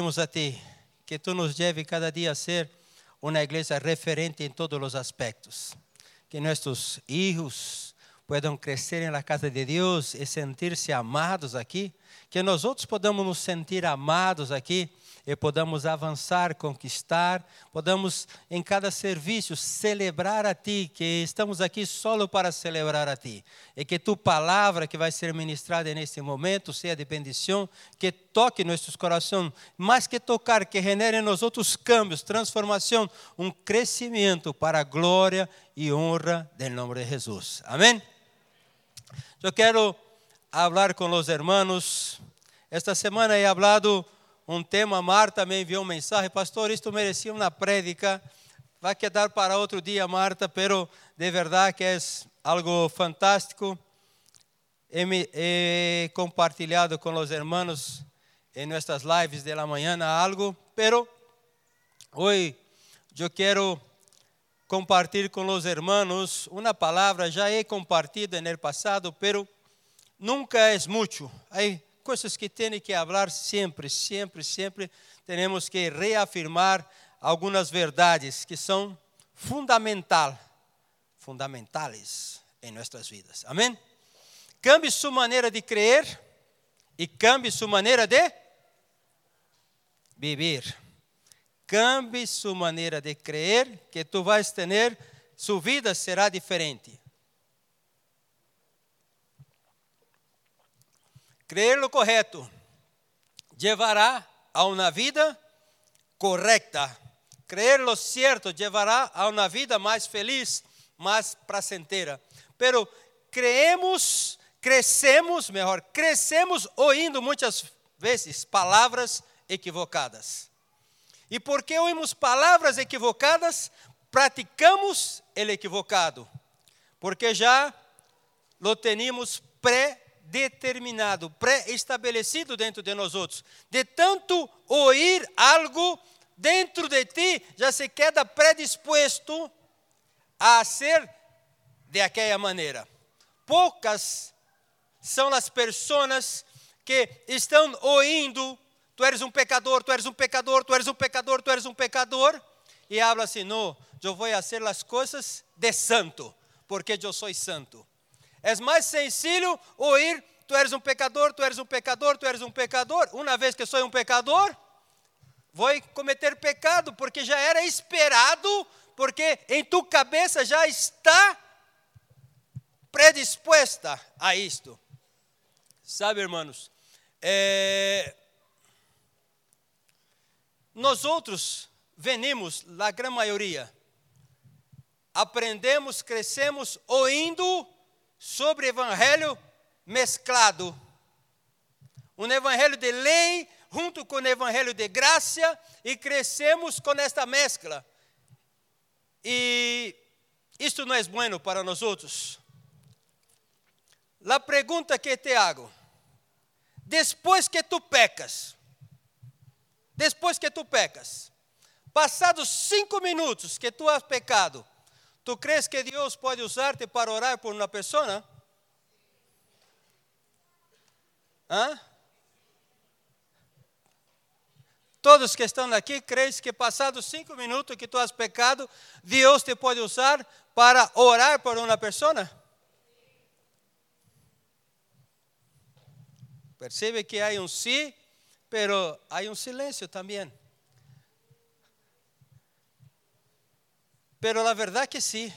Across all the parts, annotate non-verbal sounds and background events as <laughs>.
Pedimos a Ti que Tu nos lleve cada día a ser una iglesia referente en todos los aspectos. Que nuestros hijos puedan crecer en la casa de Dios y sentirse amados aqui. Que nós outros podamos nos sentir amados aqui e podamos avançar, conquistar, podamos em cada serviço celebrar a Ti, que estamos aqui solo para celebrar a Ti. E que Tu palavra que vai ser ministrada neste momento seja de bendição, que toque nossos corações, mais que tocar, que genere em nós outros câmbios, transformação, um crescimento para a glória e honra do nome de Jesus. Amém? Eu quero falar com os irmãos. Esta semana he hablado um tema, Marta me enviou um mensagem, pastor, isto merecia uma prédica, vai quedar para outro dia, Marta, pero de verdade que é algo fantástico. He compartilhado com os irmãos em nossas lives de la manhã algo, pero hoje eu quero compartilhar com os irmãos uma palavra, já he compartido no passado, pero nunca é muito. Hay coisas que tem que falar sempre, sempre, sempre. Temos que reafirmar algumas verdades que são fundamental, fundamentais em nossas vidas. Amém? Cambie sua maneira de crer e cambie sua maneira de viver. Cambie sua maneira de crer, que tu vais ter, sua vida será diferente. Creer lo correto llevará a uma vida correta. Creer lo cierto llevará a uma vida mais feliz, mais placentera. Pero creemos, crescemos, melhor, crescemos ouvindo muitas vezes palavras equivocadas. E porque ouvimos palavras equivocadas, praticamos ele equivocado. Porque já lo teníamos pré determinado, pré-estabelecido dentro de nós outros. De tanto ouvir algo dentro de ti, já se queda predisposto a ser de aquela maneira. Poucas são as pessoas que estão ouvindo, tu eres um pecador, tu eres um pecador, tu eres um pecador, tu eres um pecador, e habla assim, não, eu vou fazer as coisas de santo, porque eu sou santo. É mais sencillo ouvir: tu eres um pecador, tu eres um pecador, tu eres um pecador. Uma vez que sou um pecador, vou cometer pecado, porque já era esperado, porque em tu cabeça já está predisposta a isto. Sabe, irmãos, é... nós outros venimos, a grande maioria, aprendemos, crescemos ouvindo sobre evangelho mesclado. Um evangelho de lei junto com o evangelho de graça e crescemos com esta mescla. E isto não é bueno para nós outros. A pergunta que te hago: depois que tu pecas, depois que tu pecas, passados cinco minutos que tu has pecado, ¿Tú crees que Dios pode usarte para orar por uma pessoa? ¿Ah? Todos que estão aqui, crees que passados cinco minutos que tu has pecado, Deus te pode usar para orar por uma pessoa? Percebe que há um sim, pero há um silêncio também. Pero la verdad que sí.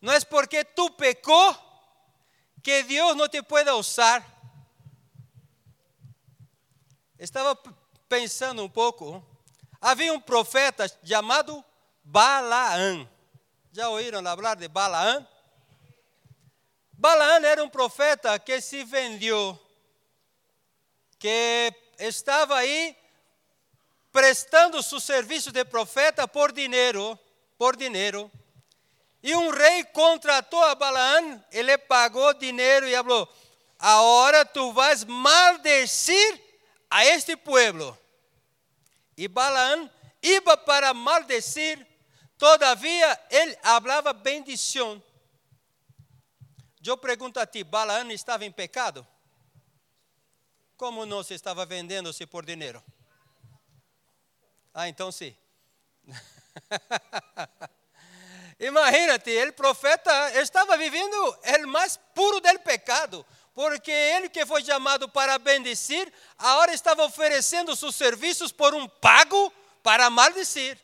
No es porque tú pecó que Dios no te pueda usar. Estava pensando um pouco. Havia um profeta chamado Balaã. Já ouviram falar de Balaã? Balaã era um profeta que se vendeu, que estava aí prestando seu serviço de profeta por dinheiro, por dinheiro. E um rei contratou a Balaam, ele pagou dinheiro e falou: Agora tu vais maldecir a este pueblo. E Balaam ia para maldecir, todavia ele falava bendição. Eu pergunto a ti: Balaam estava em pecado? como não se estava vendendo-se por dinheiro? Ah, então sim. <laughs> Imagínate, o profeta estava vivendo o mais puro del pecado, porque ele que foi chamado para bendecir, agora estava oferecendo seus serviços por um pago para maldecir.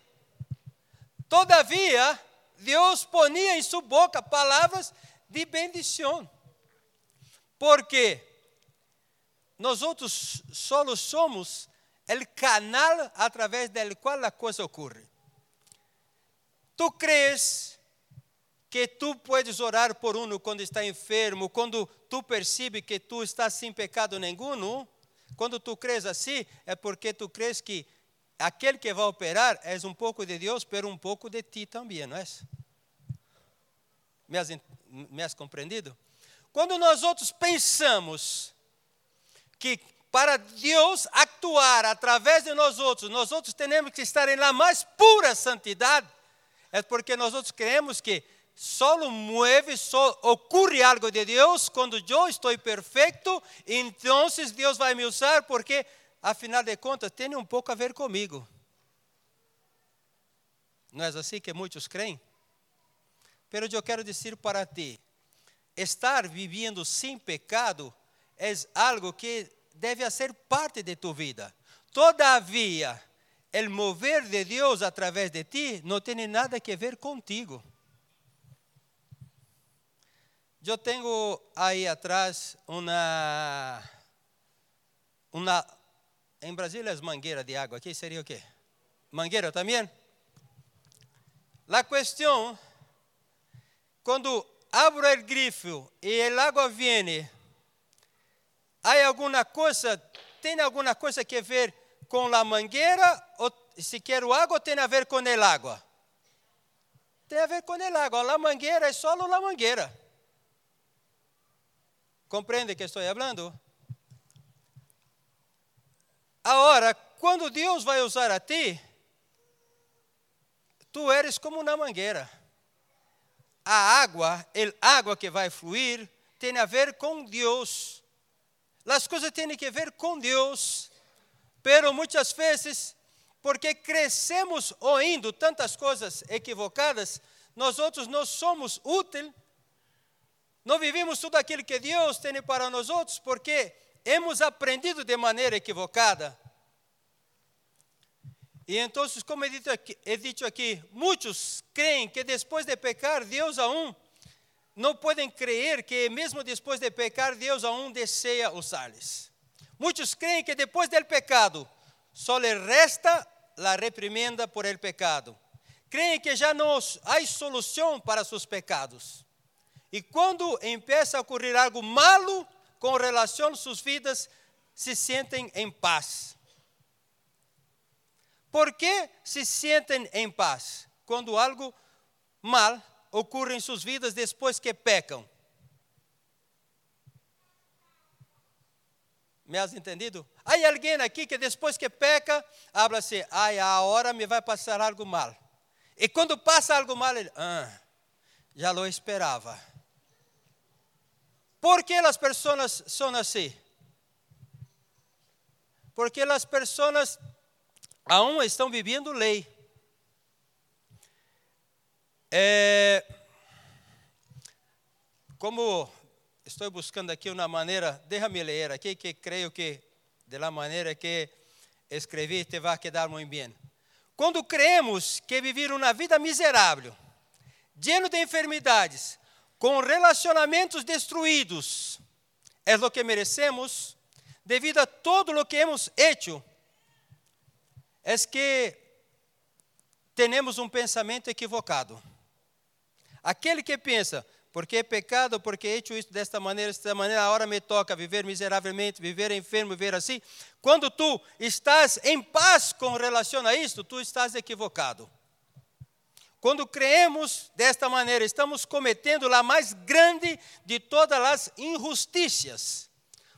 Todavia, Deus ponia em sua boca palavras de bendição. Porque nós outros só somos o canal através do qual a coisa ocorre. Tu crees que tu puedes orar por um quando está enfermo, quando tu percebes que tu estás sem pecado nenhum? Quando tu crees assim, é porque tu crees que aquele que vai operar é um pouco de Deus, pero um pouco de ti também, não é? Me has, me has compreendido? Quando nós outros pensamos que para Deus actuar através de nós outros, nós outros temos que estar la mais pura santidade, é porque nós outros creemos que só mueve, só ocorre algo de Deus quando eu estou perfeito, então Deus vai me usar porque afinal de contas, tem um pouco a ver comigo. Não é assim que muitos creem? Pero eu quero dizer para ti, estar vivendo sem pecado é algo que deve ser parte de tu vida. Todavia, o mover de Deus através de ti não tem nada a ver contigo. Eu tenho aí atrás uma, uma em Brasília as mangueiras de água, aqui seria o quê? Mangueira também? A questão, quando abro o grifo e a água vem, há alguma coisa, tem alguma coisa que ver com a mangueira, ou se quero água, tem a ver com a água? Tem a ver com a água. A mangueira é só a mangueira. Compreende que estou falando? Agora, quando Deus vai usar a ti, tu eres como uma mangueira. A água, a água que vai fluir, tem a ver com Deus. As coisas têm que ver com Deus. Pero muitas vezes, porque crescemos ouvindo tantas coisas equivocadas, nós outros não somos úteis, não vivimos tudo aquilo que Deus tem para nós outros, porque hemos aprendido de maneira equivocada. E então, como é dito, é dito aqui, muitos creem que depois de pecar, Deus a um não podem crer que mesmo depois de pecar, Deus a um deseja usar-lhes. Muitos creem que depois do pecado, só lhe resta a reprimenda por el pecado. Creem que já não há solução para seus pecados. E quando empieza a ocorrer algo malo, com relação às suas vidas, se sentem em paz. Por que se sentem em paz? Quando algo mal ocorre em suas vidas depois que pecam. Me has entendido? Há alguém aqui que depois que peca, habla assim, ai, a hora me vai passar algo mal. E quando passa algo mal, ele, ah, já lo esperava. ¿Por que as pessoas são assim? Porque as pessoas aún estão vivendo lei. É, como estou buscando aqui uma maneira, déjame ler aqui, que creio que de la maneira que escrevi te vai quedar muito bem. Quando cremos que viver uma vida miserável, lleno de enfermidades, com relacionamentos destruídos, é o que merecemos devido a todo o que hemos hecho, é que temos um pensamento equivocado. Aquele que pensa, porque é pecado, porque he hecho isso desta maneira, desta maneira, agora me toca viver miseravelmente, viver enfermo, viver assim. Quando tu estás em paz com relação a isto, tu estás equivocado. Quando creemos desta maneira, estamos cometendo a mais grande de todas as injustiças,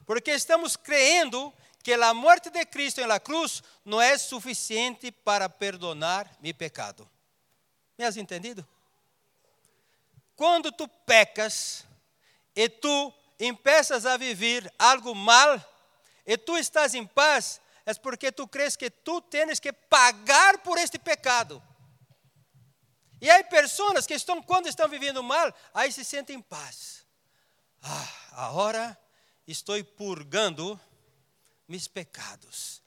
porque estamos crendo que a morte de Cristo na cruz não é suficiente para perdonar meu pecado. Me has entendido? Quando tu pecas e tu empeças a viver algo mal, e tu estás em paz, é porque tu crees que tu tens que pagar por este pecado. E há pessoas que estão, quando estão vivendo mal, aí se sentem em paz. Ah, agora estou purgando meus pecados.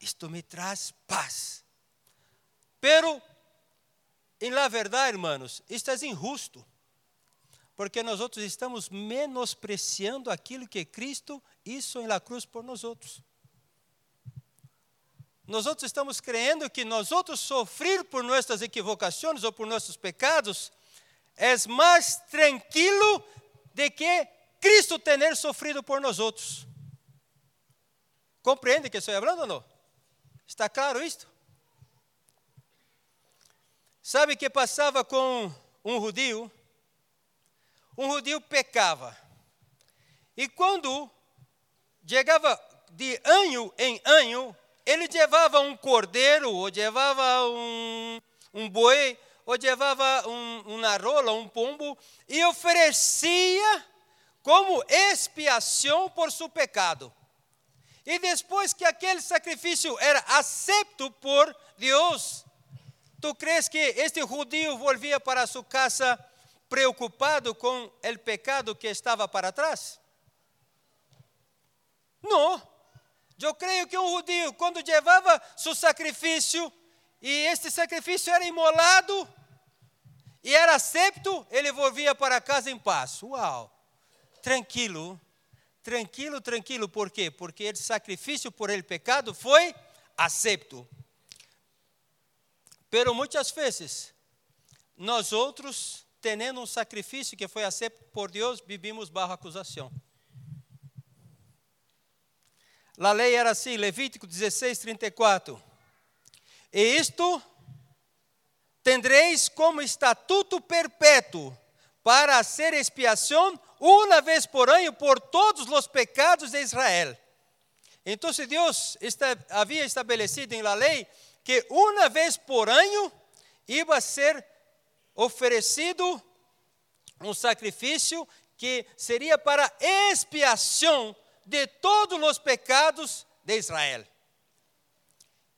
Isto me traz paz. Pero, em la verdade, hermanos, isto é injusto. Porque nós outros estamos menospreciando aquilo que Cristo hizo em la cruz por nós outros. Nós outros estamos crendo que nós outros sofrer por nossas equivocações ou por nossos pecados é mais tranquilo de que Cristo ter sofrido por nós outros. Compreende que estou falando ou não? Está claro isto? Sabe que passava com um judeu? Um judeu pecava. E quando chegava de ano em ano, ele levava um cordeiro, ou levava um, um boi, ou levava um, uma rola, um pombo, e oferecia como expiação por seu pecado. E depois que aquele sacrifício era aceito por Deus, tu crees que este judío volvia para sua casa preocupado com o pecado que estava para trás? Não. Eu creio que um judeu, quando levava seu sacrifício, e este sacrifício era imolado, e era aceito, ele volvia para casa em paz. Uau! Tranquilo, tranquilo, tranquilo. Por quê? Porque o sacrifício por ele pecado foi aceito. Pero muitas vezes, nós outros, tendo um sacrifício que foi aceito por Deus, vivimos bajo acusação. A lei era assim, Levítico 16, 34. E isto tendreis como estatuto perpétuo para ser expiação uma vez por ano por todos os pecados de Israel. Então, Deus havia estabelecido em la lei que uma vez por ano ia ser oferecido um sacrifício que seria para expiação de todos os pecados de Israel.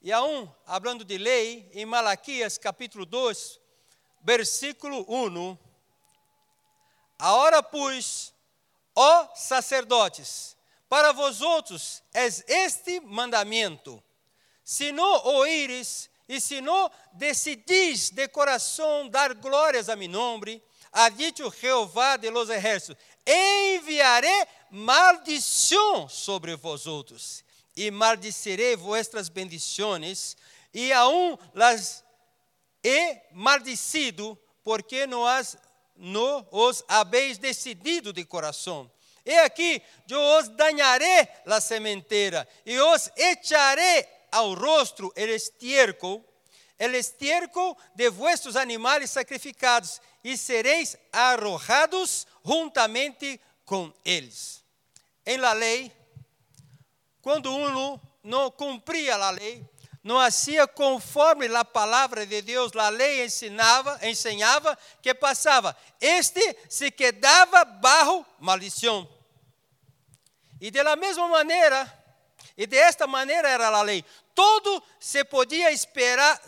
E aún, hablando de lei, em Malaquias capítulo 2, versículo 1, Agora, pois, ó sacerdotes, para vós outros é este mandamento: se não oíres e se não decidis de coração dar glórias a mi nome, ha dicho Jeová de los ejércitos, enviaré maldição sobre vós outros, e maldicerei vuestras bendições, e aún las he maldicido, porque não, as, não os habéis decidido de coração. E aqui, eu os danharé la sementeira, e os echaré ao rosto el estiércol, el estiércol de vuestros animais sacrificados, e sereis arrojados juntamente com eles. Em la lei, quando um não cumpria a lei, não hacía conforme a palavra de Deus, a lei ensinava, ensinava que passava. Este se quedava bajo maldição. E de la mesma maneira, e de esta maneira era a lei. Todo se podia esperar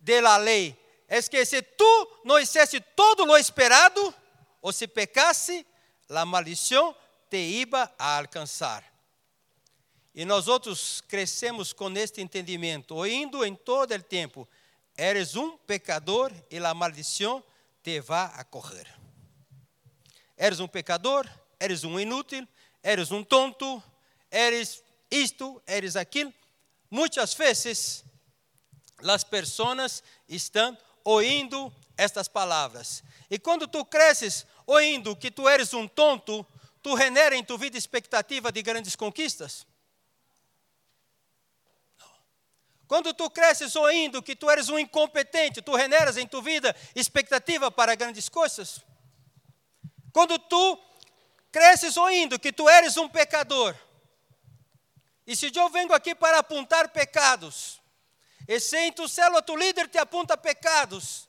de la lei. É que se tu não hicesse todo lo esperado, ou se pecasse, a maldição te iba a alcançar. E nós outros crescemos com este entendimento, ouindo em todo o tempo, eres um pecador e a maldição te vai a correr. Eres um pecador, eres um inútil, eres um tonto, eres isto, eres aquilo. Muitas vezes as pessoas estão ouvindo estas palavras. E quando tu cresces ouvindo que tu eres um tonto, tu genera em tu vida expectativa de grandes conquistas? Quando tu cresces ouvindo que tu eres um incompetente, tu generas em tu vida expectativa para grandes coisas? Quando tu cresces ouvindo que tu eres um pecador, e se eu venho aqui para apontar pecados, e se em tu célula tu líder te aponta pecados,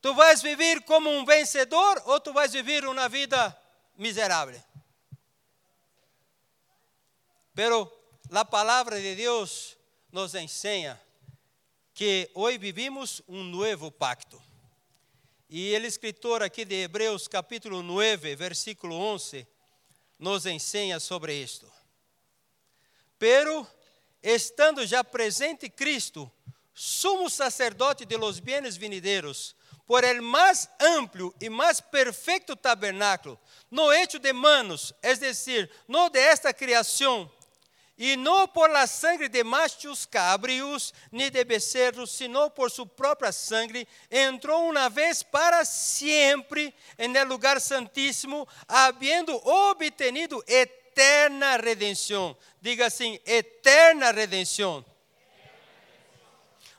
Tu vais viver como um vencedor ou tu vais viver uma vida miserável? Pero la palabra de Dios nos enseña que hoy vivimos un nuevo pacto. E o escritor aqui de Hebreus, capítulo 9, versículo 11, nos ensina sobre isto. Pero, estando já presente Cristo, sumo sacerdote de los bienes venideros, por el mais amplo e mais perfeito tabernáculo, no hecho de manos, es decir, no de esta criação, e não por la sangre de machos cabríos, ni de becerros, sino por su própria sangre, entrou uma vez para sempre en el lugar santíssimo, habiendo obtenido eterna redenção. Diga assim, eterna redenção.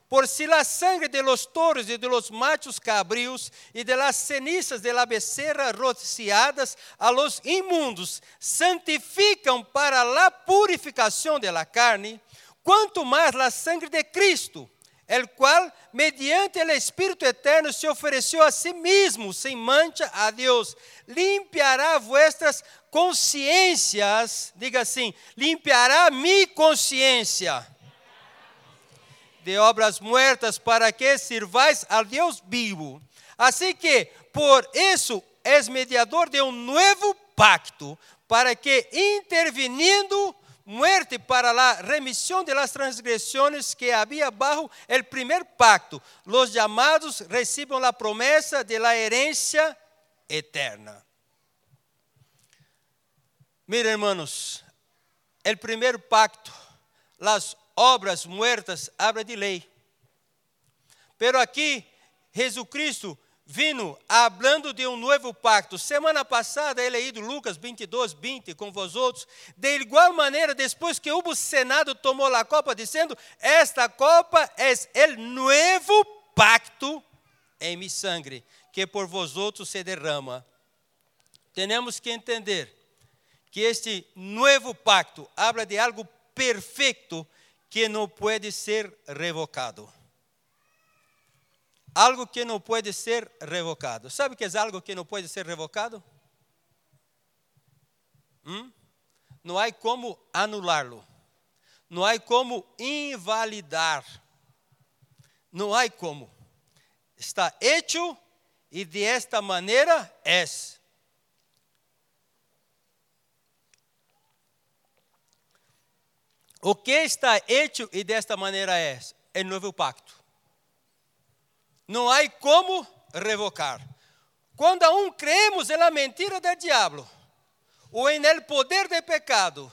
Por si la sangre de los toros y de los machos cabríos y de las cenizas de la becerra rociadas a los inmundos santifican para la purificación de la carne, quanto mais la sangre de Cristo, el cual, mediante el Espíritu eterno, se ofereceu a si mesmo sem mancha a Deus, limpiará vuestras consciências, diga assim, limpiará mi consciência de obras muertas para que sirváis al Deus vivo. Assim que, por isso, és mediador de um novo pacto, para que, intervinindo, muerte para a remissão de las transgressões que havia bajo el primer pacto, los llamados recibam a promessa de la herencia eterna. Mira, hermanos, el primer pacto, las obras muertas habla de lei. Pero aqui, Jesucristo vindo hablando de um novo pacto. Semana passada, ele leído Lucas 22, 20 com vós outros. De igual maneira, depois que o Senado tomou a copa, dizendo: Esta copa é o novo pacto em mi sangre, que por vós outros se derrama. Temos que entender que este novo pacto habla de algo perfeito que não pode ser revocado. Algo que não pode ser revocado. Sabe o que é algo que não pode ser revocado? Hum? Não há como anulá-lo. Não há como invalidar. Não há como. Está hecho e de esta maneira é. O que está hecho e desta maneira é o novo pacto. Não há como revocar. Quando aún creemos na mentira do diabo ou em el poder do pecado,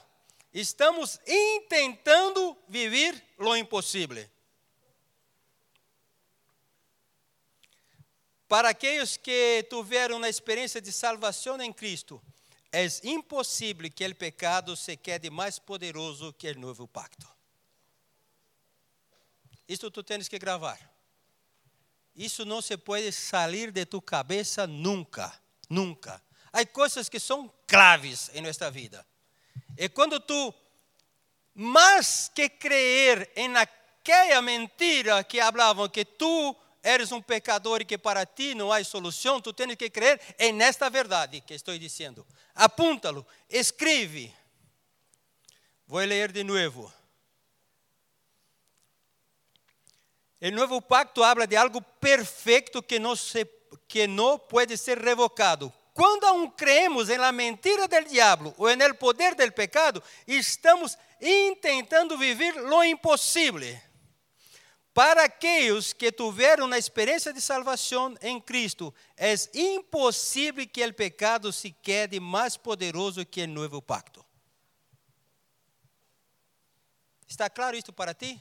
estamos intentando viver lo impossível. Para aqueles que tiveram a experiência de salvação em Cristo, é impossível que o pecado se quede mais poderoso que o novo pacto. Isto tu tens que gravar. Isso não se pode sair de tu cabeça nunca, nunca. Há coisas que são claves em nossa vida. E quando tu, mais que crer em aquela mentira que falavam que tu eres um pecador e que para ti não há solução, tu tens que crer em nesta verdade que estou dizendo. Apúntalo, escreve. Vou ler de novo. O novo pacto habla de algo perfeito que não, se, que não pode ser revocado. Quando aún creemos em la mentira del diabo ou en el poder del pecado, estamos intentando viver lo impossível. Para aqueles que tiveram a experiência de salvação em Cristo, é impossível que o pecado se quede mais poderoso que o novo pacto. Está claro isto para ti?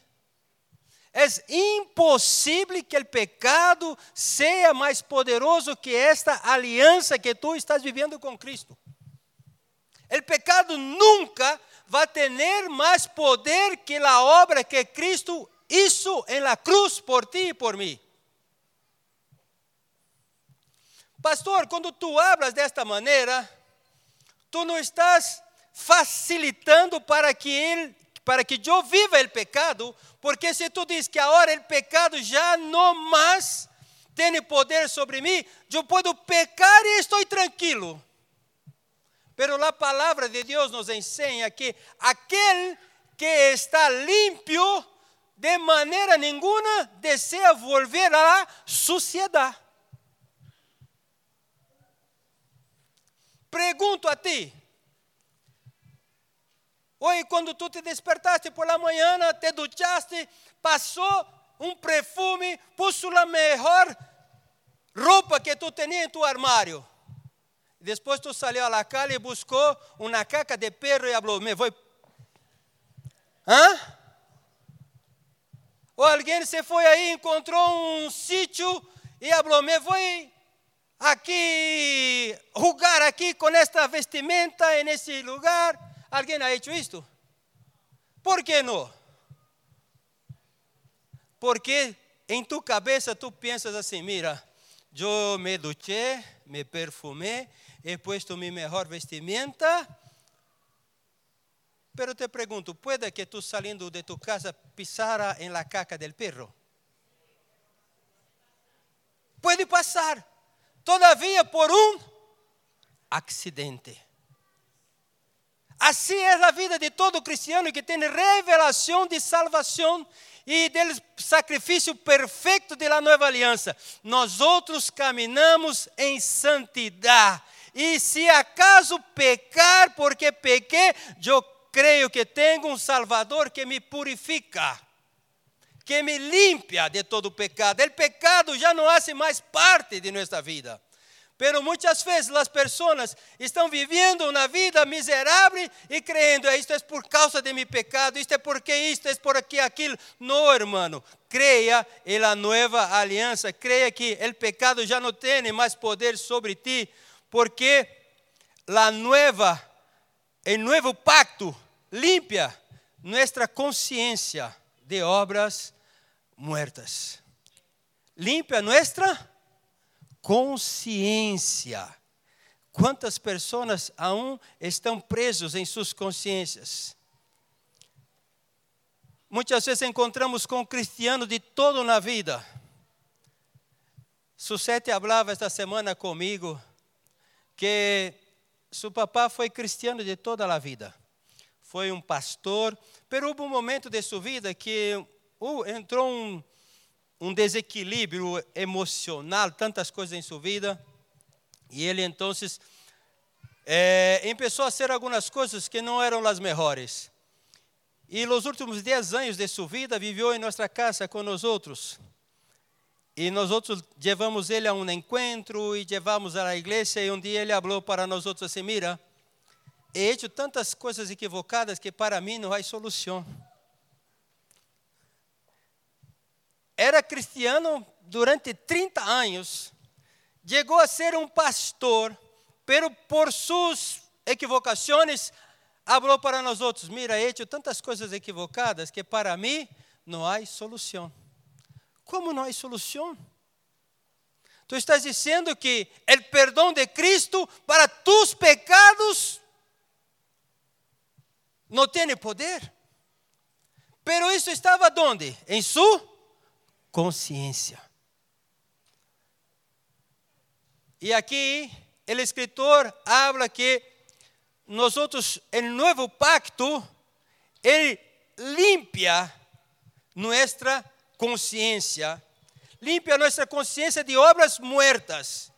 É impossível que o pecado seja mais poderoso que esta aliança que tu estás vivendo com Cristo. O pecado nunca vai ter mais poder que a obra que Cristo hizo en la cruz por ti y por mí. Pastor, quando tu hablas desta maneira, tu não estás facilitando para que ele, para que eu viva o pecado, porque se tu diz que agora o pecado já não mais tem poder sobre mim, eu posso pecar e estou tranquilo. Pero a palavra de Deus nos ensina que aquele que está limpio, de maneira nenhuma deseja volver à suciedade. Pergunto a ti. Hoje, quando tu te despertaste por la manhã, te duchaste, passou um perfume, puso a melhor roupa que tu tinha em tu armário. Depois tu saiu à calle e buscou uma caca de perro e falou: Me vou. Hã? Ou alguém se foi aí, encontrou um sítio e falou: Me vou aqui, rugar aqui com esta vestimenta, nesse lugar. Alguém ha hecho isto? Por que não? Porque em tu cabeça tu pensas assim: mira, eu me duché, me perfumé, he puesto mi mejor vestimenta. Pero te pergunto, puede que tu saliendo de tu casa pisara en la caca del perro? Pode passar todavia por um acidente. Assim é a vida de todo cristiano que tem revelação de salvação e do sacrifício perfeito da nova aliança. Nós outros caminhamos em santidade. E se acaso pecar, porque pequei, eu creio que tenho um Salvador que me purifica, que me limpia de todo pecado. O pecado já não hace mais parte de nossa vida. Pero muitas vezes as pessoas estão vivendo uma vida miserável e crendo, isto é por causa de meu pecado, isto é porque isto, é por aqui, aquilo. Não, hermano. Creia em la nova aliança, creia que o pecado já não tem mais poder sobre ti, porque la nueva, el nuevo pacto limpia nuestra consciência de obras muertas. Limpia nuestra consciência. Quantas pessoas aún estão presos em suas consciências? Muitas vezes encontramos com cristianos de todo na vida. Susete falava esta semana comigo que seu papá foi cristiano de toda a vida. Foi um pastor, mas houve um momento de sua vida que uh, entrou um, um desequilíbrio emocional, tantas coisas em sua vida, e ele então eh, começou a fazer algumas coisas que não eram as melhores. E nos últimos 10 anos de sua vida viveu em nossa casa com nós outros. E nós outros levamos ele a um encontro e levamos à igreja e um dia ele falou para nós outros assim, mira, he hecho tantas coisas equivocadas que para mim não há solução. Era cristiano durante 30 anos, chegou a ser um pastor, pero por suas equivocações, falou para nós outros: Mira, hecho tantas coisas equivocadas que para mim não há solução. Como não há solução? Tu estás dizendo que o perdão de Cristo para tus pecados não tem poder? Pero isso estava onde? Em su consciência. E aqui, o escritor habla que nós o novo pacto, ele limpia nossa consciência, limpia nossa consciência de obras muertas.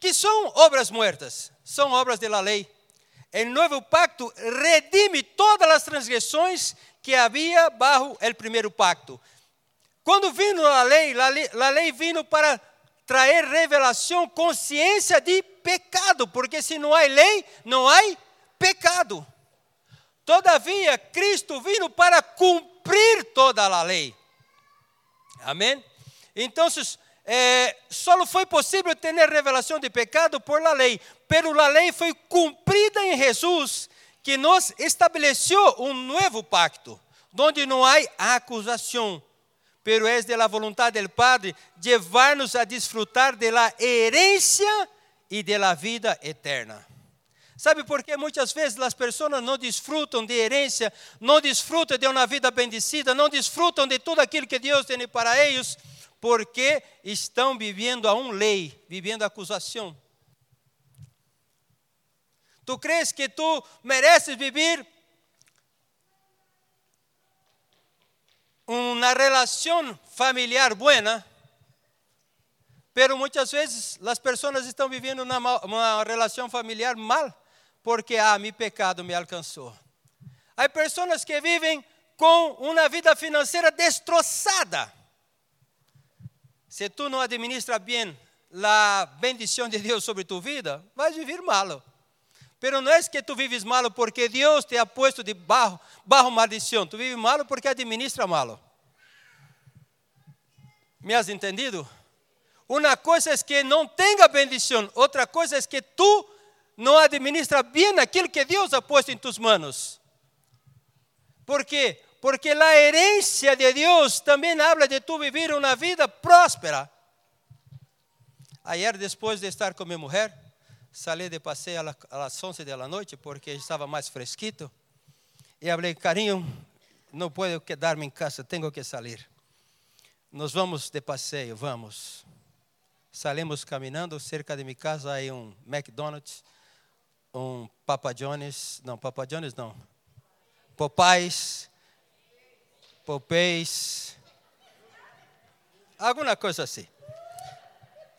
Que são obras muertas? São obras da lei. O novo pacto redime todas as transgressões que havia bajo o primeiro pacto. Quando vindo a lei, a lei, vindo para trazer revelação, consciência de pecado, porque se não há lei, não há pecado. Todavia, Cristo vindo para cumprir toda a lei. Amém? Então, eh, só foi possível ter revelação de pecado por la lei, pero a lei foi cumprida em Jesus, que nos estabeleceu um novo pacto, onde não há acusação pero es de la voluntad del Padre llevarnos a disfrutar de la herencia y de la vida eterna. Sabe por que muitas vezes as pessoas não desfrutam de herência, não desfrutam de uma vida bendecida, não desfrutam de tudo aquilo que Deus tem para eles? Porque estão vivendo a um lei, vivendo a acusação. Tu crees que tu mereces vivir una relación familiar buena, pero muchas veces las personas están viviendo una, una relación familiar mal, porque ah, mi pecado me alcanzó. Hay personas que viven con una vida financiera destrozada. Si tú no administras bien la bendición de Dios sobre tu vida, vas a vivir malo. Pero não é que tu vives malo porque Deus te ha puesto de barro, barro maldição. Tu vives malo porque administra malo. ¿Me has entendido? Uma coisa é que não tenha bendição, outra coisa é que tu não administra bem aquilo que Deus ha puesto em tus manos. ¿Por quê? Porque a herência de Deus também habla de tu vivir uma vida próspera. Ayer, depois de estar com minha mulher, Salí de passeio las 11 da noite porque estava mais fresquito. E falei, carinho, não posso quedar-me em casa, tenho que sair. Nos vamos de passeio, vamos. Salimos caminhando, cerca de minha casa há um McDonald's, um Papa John's, não, Papa John's não, Popeyes, Popeyes, alguma coisa assim.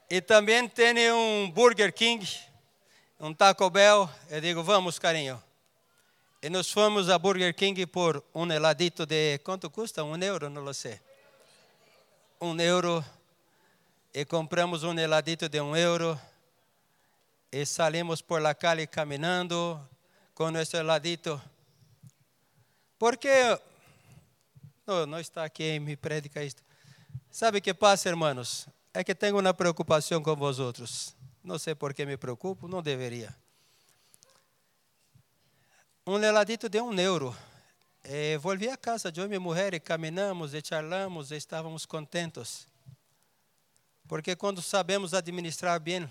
E também tem um Burger King, um Taco Bell, eu digo, vamos, carinho. E nós fomos a Burger King por um heladito de, quanto custa? Um euro, não sei. Um euro. E compramos um heladito de um euro. E salimos por la calle caminhando com nosso heladito. Porque, não, não está aqui, me predica isto. Sabe o que passa, irmãos? É que tenho uma preocupação com vós outros. Não sei por que me preocupo, não deveria. Um heladito de um euro. E volvi a casa de homem e mulher e caminhamos e charlamos e estávamos contentos. Porque quando sabemos administrar bem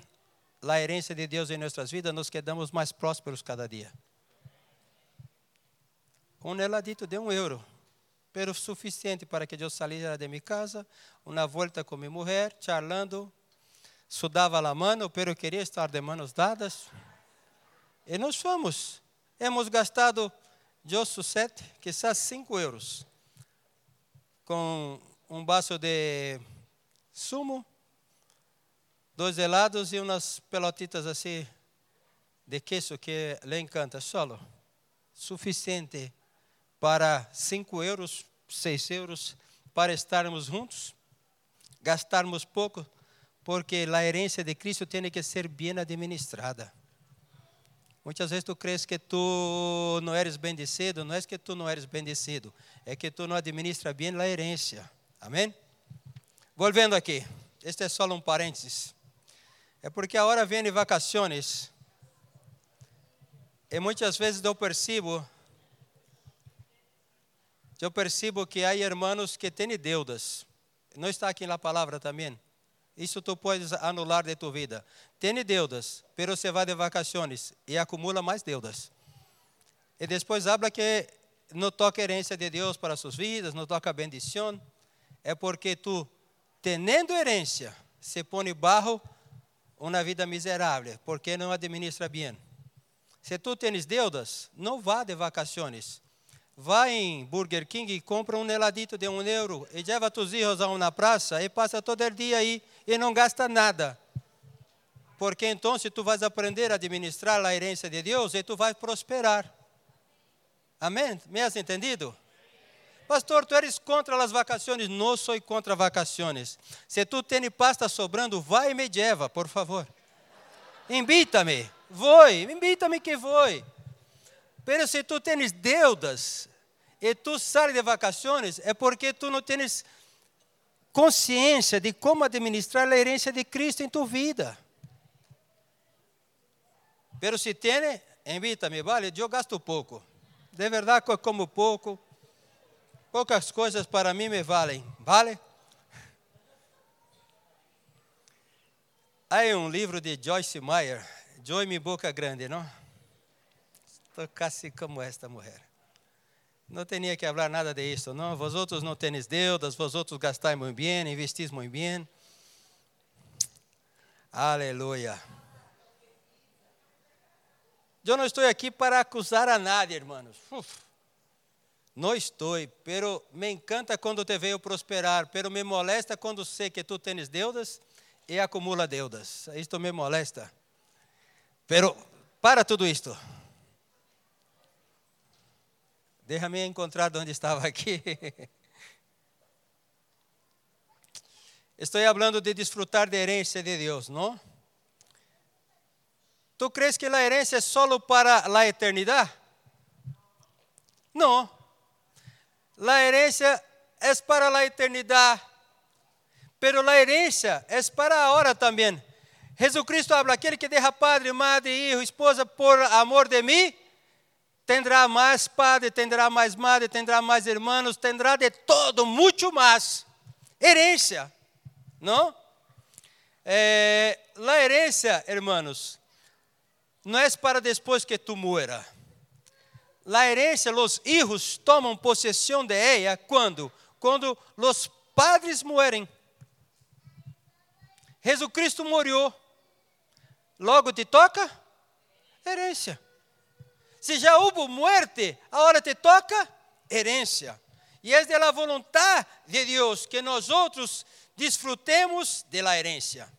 a herência de Deus em nossas vidas, nos quedamos mais prósperos cada dia. Um heladito de um euro, pero suficiente para que eu saísse de minha casa, uma volta com minha mulher, charlando, sudava a mano, pero queria estar de manos dadas. E nós fomos. Hemos gastado, eu sete, quizás cinco euros, com um vaso de sumo, dois helados e umas pelotitas assim de queso que lhe encanta, solo. Suficiente para cinco euros, seis euros, para estarmos juntos, gastarmos pouco porque a herência de Cristo tem que ser bem administrada. Muitas vezes tu crees que tu não eres bendecido, não é que tu não eres bendecido, é que tu não administra bem a herência. Amém? Volvendo aqui, este é só um parênteses. É porque a hora vem de vacações e muitas vezes eu percebo, eu percebo que há irmãos que têm deudas. Não está aqui na palavra também isso tu podes anular de tua vida. Tem deudas, pero você vai de vacações e acumula mais deudas. E depois habla que não toca herência de Deus para suas vidas, não toca bendição. É porque tu, tendo herência, se põe barro uma vida miserável, porque não administra bem. Se tu tens deudas, não vá de vacações vai em Burger King e compra um heladito de um euro e leva tus filhos a uma praça e passa todo o dia aí e não gasta nada. Porque então tu vais aprender a administrar a herência de Deus e tu vais prosperar. Amém? Me has entendido? Pastor, tu eres contra as vacações? Não sou contra vacações. Se tu tens pasta sobrando, vai e me lleva, por favor. Invita-me. Vou, invita-me que vou. Pero se tu tens deudas e tu sai de vacações, é porque tu não tens consciência de como administrar a herência de Cristo em tua vida. Pero se tem, invita-me, vale, eu gasto pouco. De verdade, como pouco. Poucas coisas para mim me valem, vale? Há um livro de Joyce Meyer, Joy Mi Boca Grande, não? Tocasse como esta mulher. Não tinha que falar nada de isso, não. Vosotros não tenéis deudas, vosotros gastáis muito bem, investis muito bem. Aleluia. Eu não estou aqui para acusar a nadie. Uf, não estou, pero me encanta quando te vejo prosperar, pero me molesta quando sei que tu tens deudas e acumula deudas. Isto me molesta. Pero para tudo isto. Déjame encontrar onde estava aqui. Estou falando de desfrutar da herência de Deus, não? ¿Tú crees que la herencia es solo para la eternidad? No. La herencia es para la eternidad. Pero la herencia es para ahora también. Jesucristo habla, aquele que deja padre, madre, hijo, esposa por amor de mim, tendrá mais padre, tendrá mais madre, tendrá mais hermanos, tendrá de todo, muito mais. Herência, não? É, la herencia, hermanos, não é para depois que tu muera. La herencia, os hijos tomam possessão de ella quando? Quando os padres muerem. Jesus Cristo morreu. Logo te toca herência. Se já houve muerte, agora te toca herência. E é de la voluntad de Deus que nós outros disfrutemos de la herência.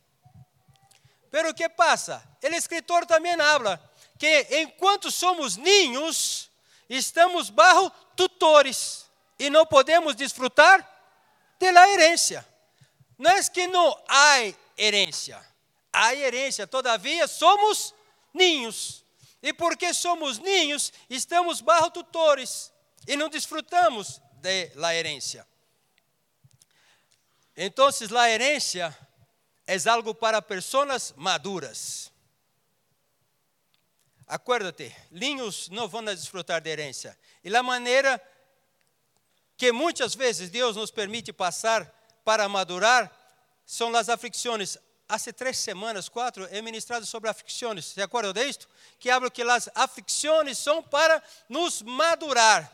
Pero o que passa? O escritor também habla que enquanto somos ninhos, estamos bajo tutores e não podemos desfrutar de la herência. Não é que não há herência, há herência, todavia somos ninhos. E porque somos ninhos, estamos bajo tutores e não desfrutamos de la herência. Então, la herência es algo para personas maduras. Acuérdate, linhos não vão desfrutar de herança. E a maneira que muitas vezes Deus nos permite passar para madurar são as aflições. Há três semanas, quatro, he ministrado sobre aflições. Se acorda disto? Que hablo que as aflições são para nos madurar.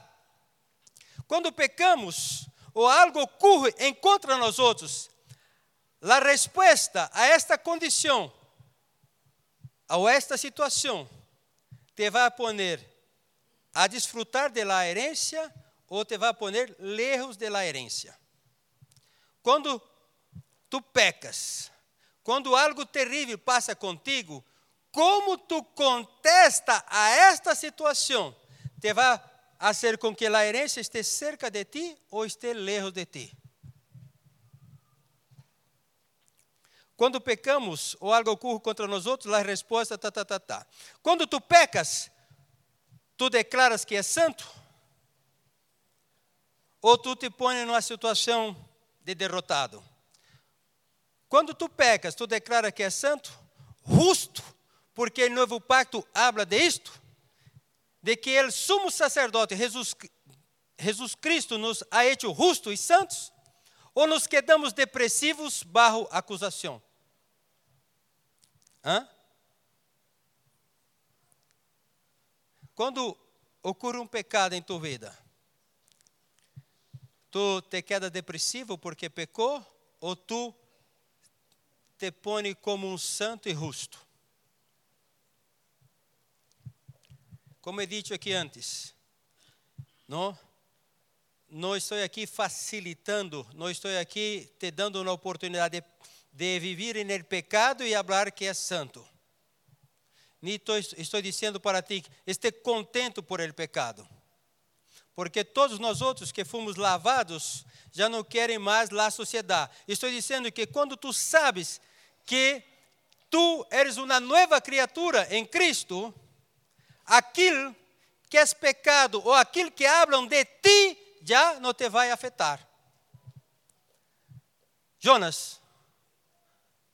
Quando pecamos ou algo ocorre em contra nós outros, a resposta a esta condição, a esta situação, te vai poner a desfrutar de la ou te vai poner lejos de la. Quando tu pecas, quando algo terrível passa contigo, como tu contesta a esta situação, te vai fazer com que a herência esteja cerca de ti ou esteja lejos de ti. Quando pecamos ou algo ocorre contra nós outros, a resposta tá, tá, tá, tá. Quando tu pecas, tu declaras que é santo? Ou tu te põe numa situação de derrotado? Quando tu pecas, tu declaras que é santo? Justo, porque o novo pacto habla de isto, de que o sumo sacerdote, Jesus, Jesus Cristo, nos ha hecho justos e santos, ou nos quedamos depressivos barro acusação? Hã? Quando ocorre um pecado em tua vida, tu te queda depressivo porque pecou ou tu te põe como um santo e justo? Como eu disse aqui antes, não? Não estou aqui facilitando, não estou aqui te dando uma oportunidade de de vivir en el pecado y hablar que es santo. Ni estoy, estoy diciendo para ti, esté contento por el pecado. Porque todos nós outros que fomos lavados já não querem mais a sociedade. Estou dizendo que quando tu sabes que tu eres uma nova criatura em Cristo, aquilo que é pecado ou aquilo que hablam de ti já não te vai afetar. Jonas,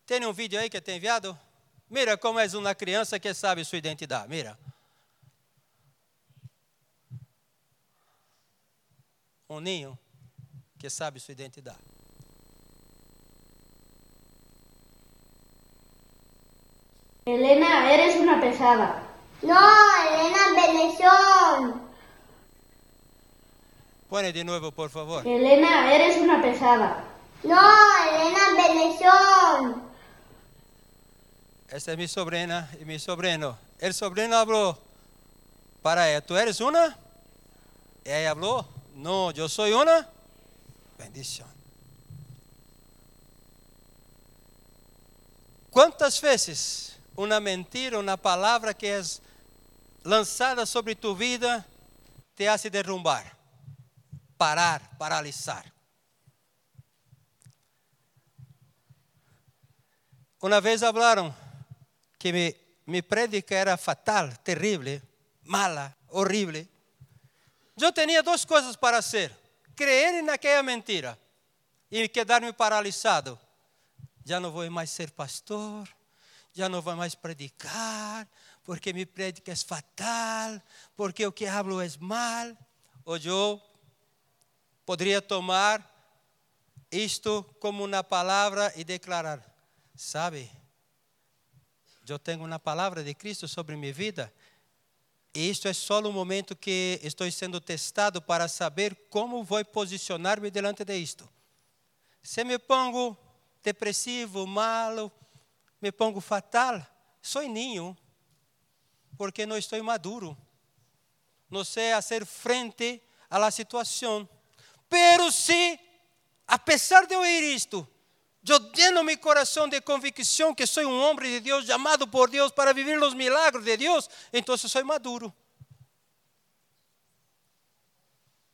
tem um vídeo aí que tem enviado? Mira como és uma criança que sabe sua identidade. Mira. Um ninho que sabe sua identidade. Elena, eres una pesada. No, Elena Benezón. Pone de novo, por favor. Elena, eres una pesada. No, Elena Benezón. Esta es mi sobrina y mi sobrino. El sobrino habló para ella, ¿tú eres una? Ella habló, no, yo soy una bendición. ¿Cuántas veces una mentira, una palabra que es lanzada sobre tu vida te hace derrumbar, parar, paralisar? Uma vez falaram que mi, mi prédica era fatal, terrível, mala, horrível. Eu tinha duas coisas para fazer: creer naquela mentira e quedar-me paralisado. Já não vou mais ser pastor, já não vou mais predicar, porque mi prédica é fatal, porque o que hablo é mal. Ou eu poderia tomar isto como uma palavra e declarar: Sabe, eu tenho uma palavra de Cristo sobre minha vida. E isto é só um momento que estou sendo testado para saber como vou posicionar-me diante de isto. Se me pongo depressivo, malo, me pongo fatal, sou ninho, porque não estou maduro. Não sei fazer frente à situação. Pero se, apesar de ouvir isto, eu lleno mi corazón de convicción que soy un hombre de Dios llamado por Dios para vivir los milagros de Dios, entonces soy maduro.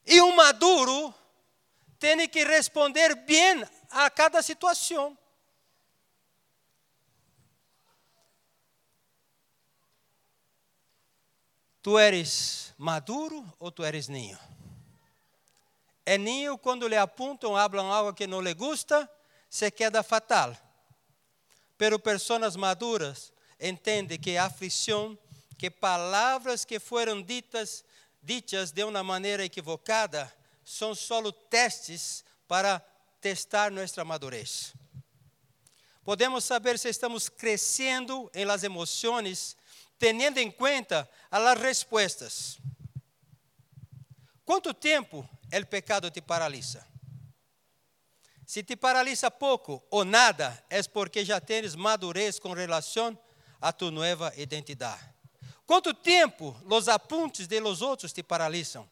E um maduro tem que responder bem a cada situação. Tu eres maduro ou tu eres ninho? É ninho quando lhe apontam, hablam algo que não lhe gusta se queda fatal. Pero personas maduras entendem que aflição, que palavras que foram ditas, ditas de uma maneira equivocada, são só testes para testar nossa madurez. Podemos saber se estamos crescendo em las emoções, tendo em conta as respostas. Quanto tempo o pecado te paralisa? Se te paralisa pouco ou nada, é porque já tens madurez com relação a tu nova identidade. Quanto tempo os apuntes de los outros te paralisam?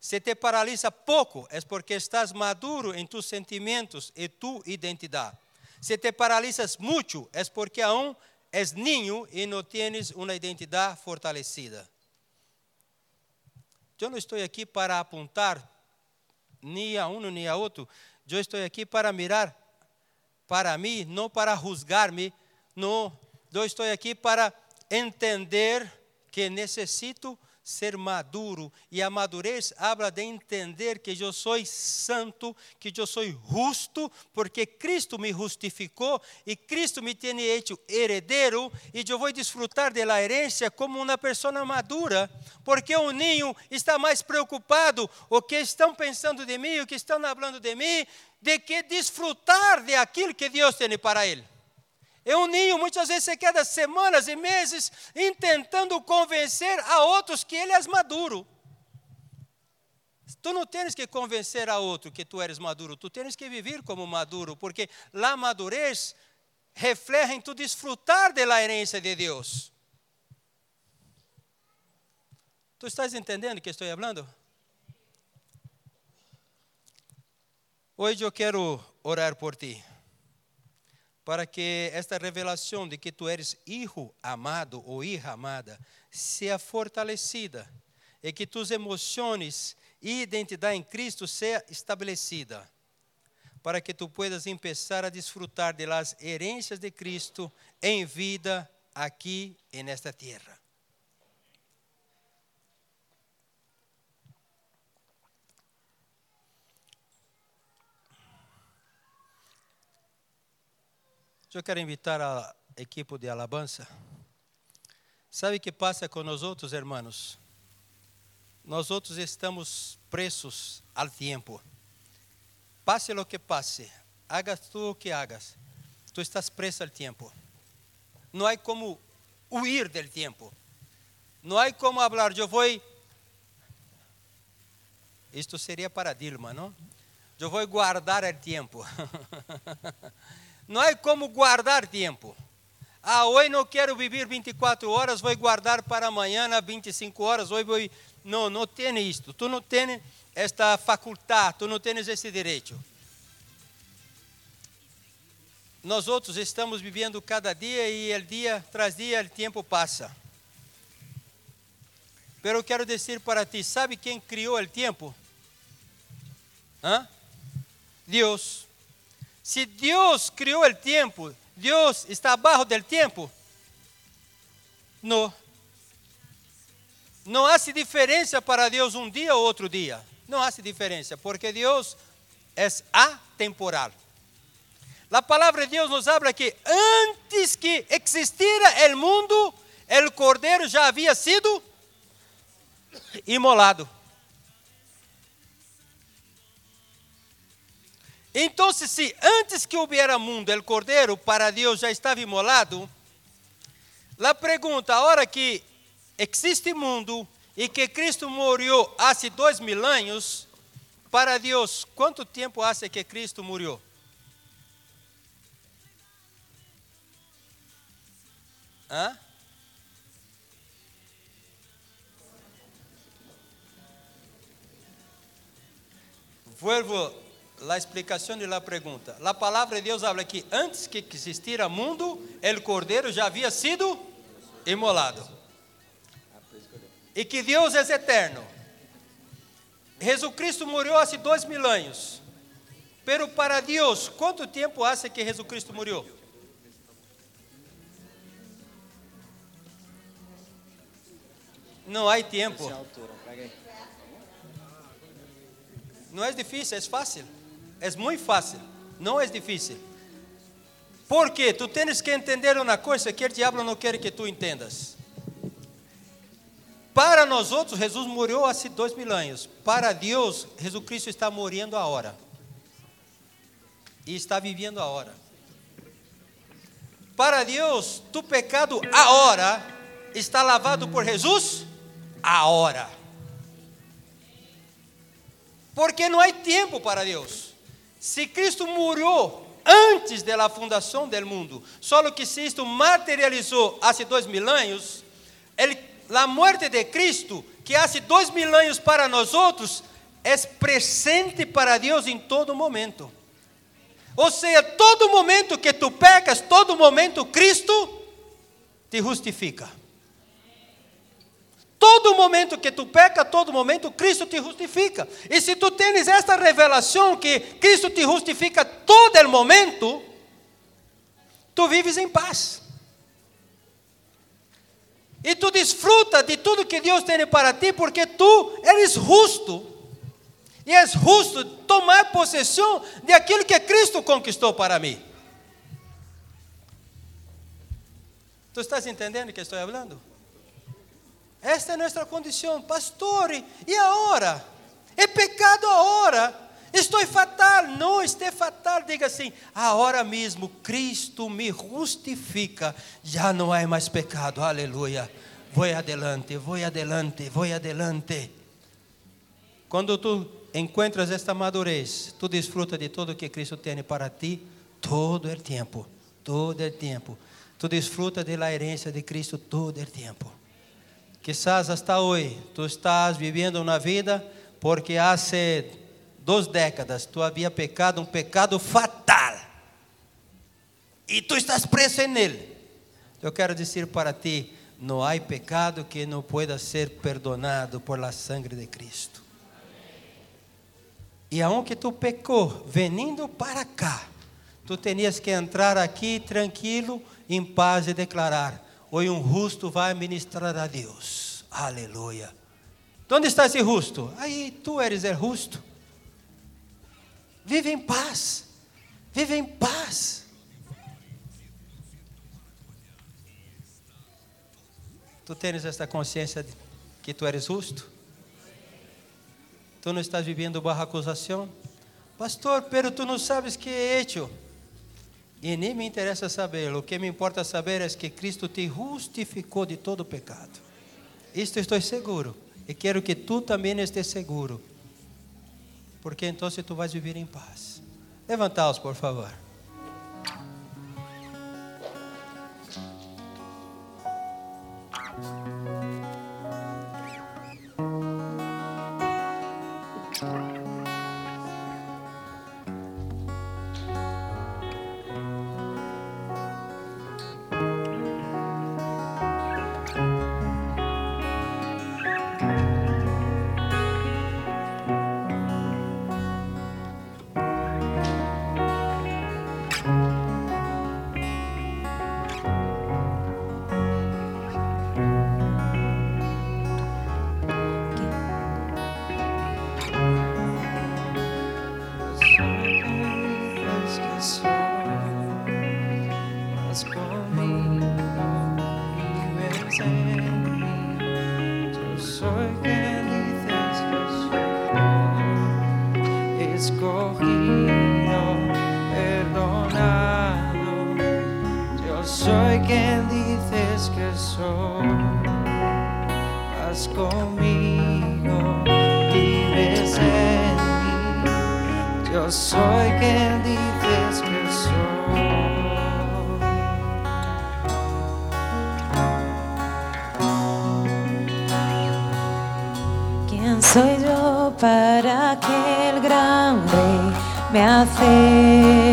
Se te paralisa pouco, é porque estás maduro em tus sentimentos e tu identidade. Se te paralisas muito, é porque aún és niño e não tienes uma identidade fortalecida. Eu não estou aqui para apontar nem a um nem a outro, eu estou aqui para mirar para mim, não para juzgar-me. Não, eu estou aqui para entender que necessito ser maduro. E a madurez habla de entender que eu sou santo, que eu sou justo, porque Cristo me justificou e Cristo me tem hecho heredero, e eu vou desfrutar da herança como uma pessoa madura, porque o ninho está mais preocupado o que estão pensando de mim, o que estão falando de mim, de que desfrutar de aquilo que Deus tem para ele. E um ninho muitas vezes se queda semanas e meses tentando convencer a outros que ele é maduro. Tu não tens que convencer a outro que tu eres maduro, tu tens que viver como maduro, porque a madurez reflete em tu desfrutar da herança de Deus. Tu estás entendendo o que estou falando? Hoje eu quero orar por ti para que esta revelação de que tu eres hijo amado ou hija amada seja fortalecida e que tus emoções e identidade em Cristo seja estabelecida, para que tu puedas empezar a desfrutar de las herencias de Cristo em vida aqui en esta tierra. Eu quero invitar a equipe de alabança. Sabe o que passa com nós outros, irmãos? Nós outros estamos presos ao tempo. Passe o que passe, hagas tu o que hagas, tu estás preso ao tempo. Não há como huir do tempo. Não há como falar, eu vou. Isto seria para Dilma, não? Eu vou guardar o tempo. <laughs> Não há como guardar tempo. Ah, hoje não quero viver 24 horas, vou guardar para amanhã 25 horas. Hoje vou. Não, não tem isto. Tu não tens esta faculdade, tu não tens esse direito. Nós outros estamos vivendo cada dia e el dia tras dia o tempo passa. Pero eu quero dizer para ti, sabe quem criou o tempo? Hã? Deus. Se Deus criou o tempo, Deus está abaixo do tempo? Não. Não há diferença para Deus um dia ou outro dia. Não há diferença, porque Deus é atemporal. A palavra de Deus nos habla que antes que existira o mundo, o cordeiro já havia sido imolado. Então, se antes que houvera mundo, o cordeiro para Deus já estava imolado, a pergunta, a hora que existe mundo e que Cristo morreu há dois mil anos, para Deus, quanto tempo há que Cristo morreu? ¿Ah? Vuelvo la explicación de la pregunta. La palabra de Dios habla que antes que existira mundo, el cordero já havia sido imolado. E que Deus é eterno. Jesus Cristo morreu há dois mil anos. Pero para Deus, quanto tempo hace que Jesus Cristo morreu? Não há tempo. Não é difícil, é fácil. É muito fácil. Não é difícil. Porque tu tens que entender uma coisa que o diabo não quer que tu entendas. Para nós outros, Jesus morreu há dois mil anos. Para Deus, Jesus Cristo está morrendo a hora. E está vivendo a hora. Para Deus, tu pecado a hora está lavado por Jesus a hora. Porque não há tempo para Deus. Se Cristo morreu antes da fundação do mundo, só que se isto materializou há dois mil anos, a morte de Cristo, que há dois mil anos para nós outros, é presente para Deus em todo momento. Ou seja, todo momento que tu pecas, todo momento Cristo te justifica. Todo momento que tu peca, todo momento Cristo te justifica. E se tu tens esta revelação que Cristo te justifica todo o momento, tu vives em paz. E tu desfruta de tudo que Deus tem para ti, porque tu eres justo. E és justo tomar possessão de aquilo que Cristo conquistou para mim. Tu estás entendendo o que estou falando? Esta é nossa condição, pastor. E agora? É pecado agora. Estou fatal. Não, estou fatal. Diga assim: agora mesmo Cristo me justifica. Já não há mais pecado. Aleluia. Vou adelante, vou adelante, vou adelante. Quando tu encontras esta madurez, tu desfruta de tudo que Cristo tem para ti todo o tempo. Todo o tempo. Tu desfruta da herência de Cristo todo o tempo. Quizás hasta hoje tu estás vivendo uma vida porque há duas décadas tu havia pecado um pecado fatal e tu estás preso nele. Eu quero dizer para ti: não há pecado que não pueda ser perdonado por la sangre de Cristo. E aonde tu pecou, venindo para cá, tu tenias que entrar aqui tranquilo, em paz e declarar: Hoje um justo vai ministrar a Deus. Aleluia. Onde está esse justo? Aí tu eres o justo. Vive em paz. Vive em paz. Tu tens esta consciência de que tu eres justo? Tu não estás vivendo barra acusação? Pastor, pero tu não sabes que é hecho. E nem me interessa saber, o que me importa saber é que Cristo te justificou de todo pecado. Isto estou seguro. E quero que tu também esteja seguro. Porque então tu vais viver em paz. Levantaos, por favor. Me acepte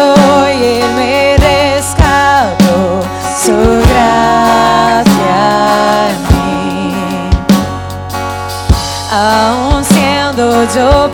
soy, él me rescató, su gracia en mí. Aun siendo yo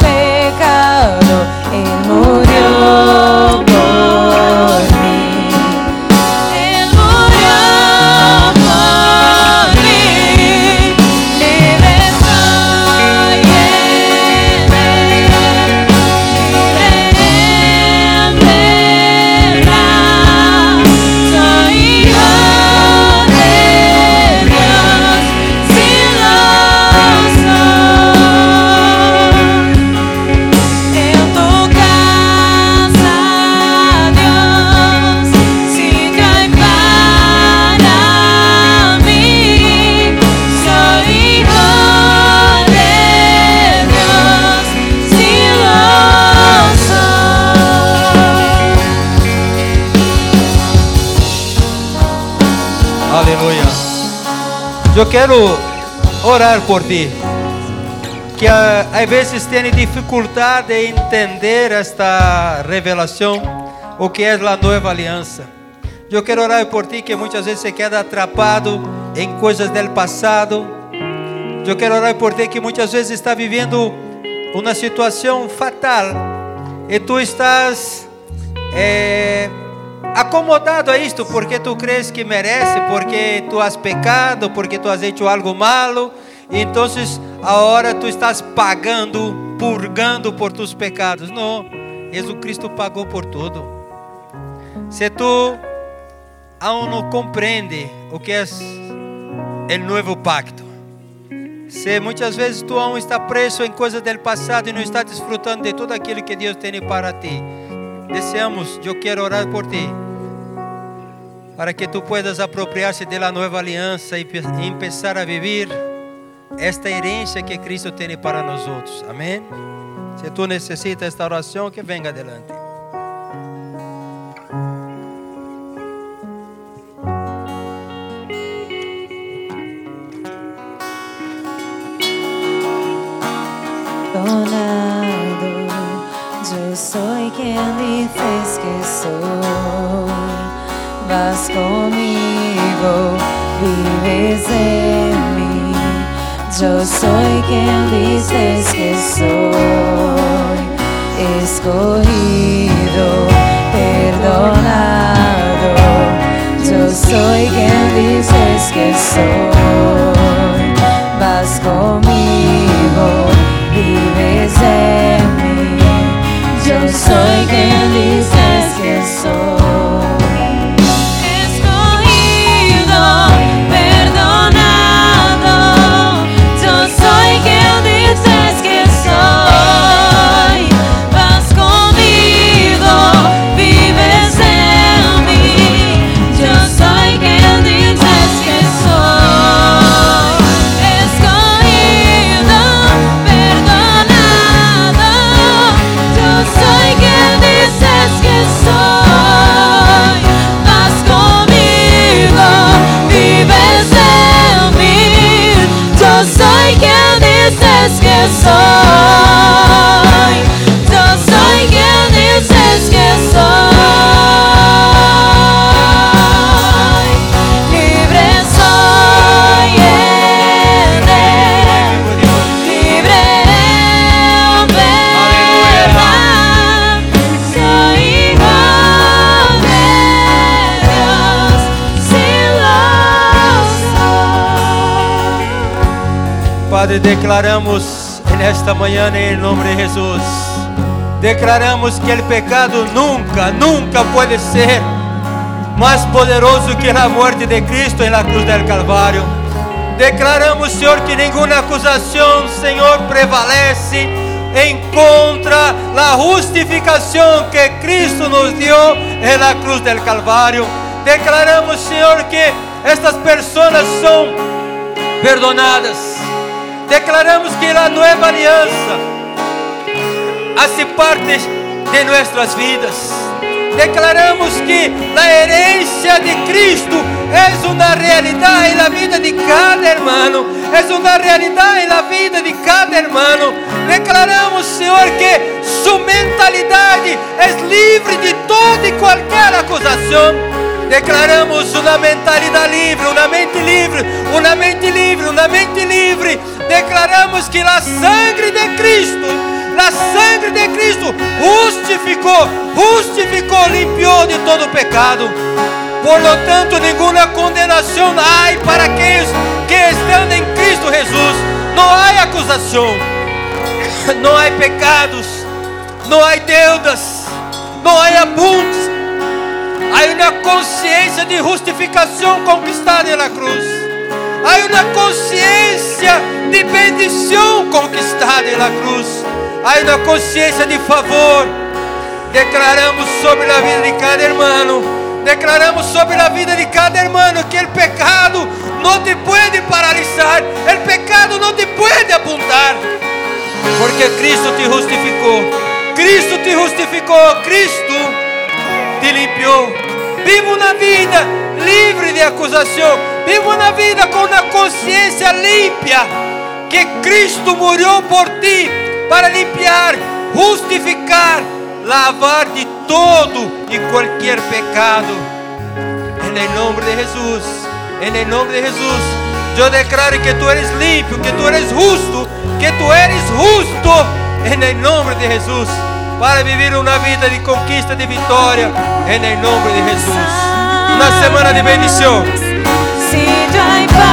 Eu quero orar por ti. Que ah, às vezes tem dificuldade de entender esta revelação, o que é a nova aliança. Eu quero orar por ti que muitas vezes se queda atrapado em coisas do passado. Eu quero orar por ti que muitas vezes está vivendo uma situação fatal e tu estás eh, acomodado a isto porque tu crees que merece, porque tu has pecado, porque tu has hecho algo malo, e então agora tu estás pagando, purgando por tus pecados. Não, Jesus Cristo pagou por tudo. Se tu aún não compreende o que é o novo pacto, se muitas vezes tu aún está preso em coisas do passado e não está desfrutando de tudo aquilo que Deus tem para ti, deseamos, eu quero orar por ti, para que tu puedas apropriar-se da nova aliança e empezar a viver esta herência que Cristo tem para nós outros. Amém? Se tu necessitas esta oração, que venga adelante. perdonado. Soy quien dices que soy. Vas conmigo, vives en mí. Yo soy quien dices que soy. Escogido, perdonado. Yo soy quien dices que soy. Vas conmigo, vives soy quien dices que soy. Padre, declaramos en esta mañana en el nombre de Jesús. Declaramos que el pecado nunca, nunca puede ser más poderoso que la muerte de Cristo en la cruz del Calvario. Declaramos, Señor, que ninguna acusación, Señor, prevalece en contra la justificación que Cristo nos en la cruz del Calvario. Declaramos, Señor, que estas personas son perdonadas. Declaramos que la nueva alianza hace parte de nuestras vidas. Declaramos que la herencia de Cristo es una realidad en la vida de cada hermano. Es una realidad en la vida de cada hermano. Declaramos, Señor, que su mentalidad es libre de toda y cualquier acusación. Declaramos una mentalidad libre, una mente libre, una mente libre, una mente libre. Declaramos que la sangre de Cristo, la sangre de Cristo justificó, justificó, limpió de todo pecado. Por lo tanto, ninguna condenación hay para aquellos que están en Cristo Jesús. No hay acusación, no hay pecados, no hay deudas, no hay apuntes. Hay una conciencia de justificación conquistada en la cruz. Hay una conciencia de bendición conquistada en la cruz. Hay una conciencia de favor. Declaramos sobre la vida de cada hermano. Declaramos sobre la vida de cada hermano que el pecado no te puede paralizar. El pecado no te puede apuntar. Porque Cristo te justificó. Cristo te justificó. Cristo te limpiou. Viva uma vida livre de acusação. Viva uma vida com uma consciência limpa. Que Cristo morreu por ti para limpiar, justificar, lavar de todo e qualquer pecado. En el nombre de Jesús, en el nombre de Jesús, yo declaro que tú eres limpio, que tú eres justo, que tú eres justo, en el nombre de Jesús, para vivir una vida de conquista, de victoria, en el nombre de Jesús. Una semana de bendición.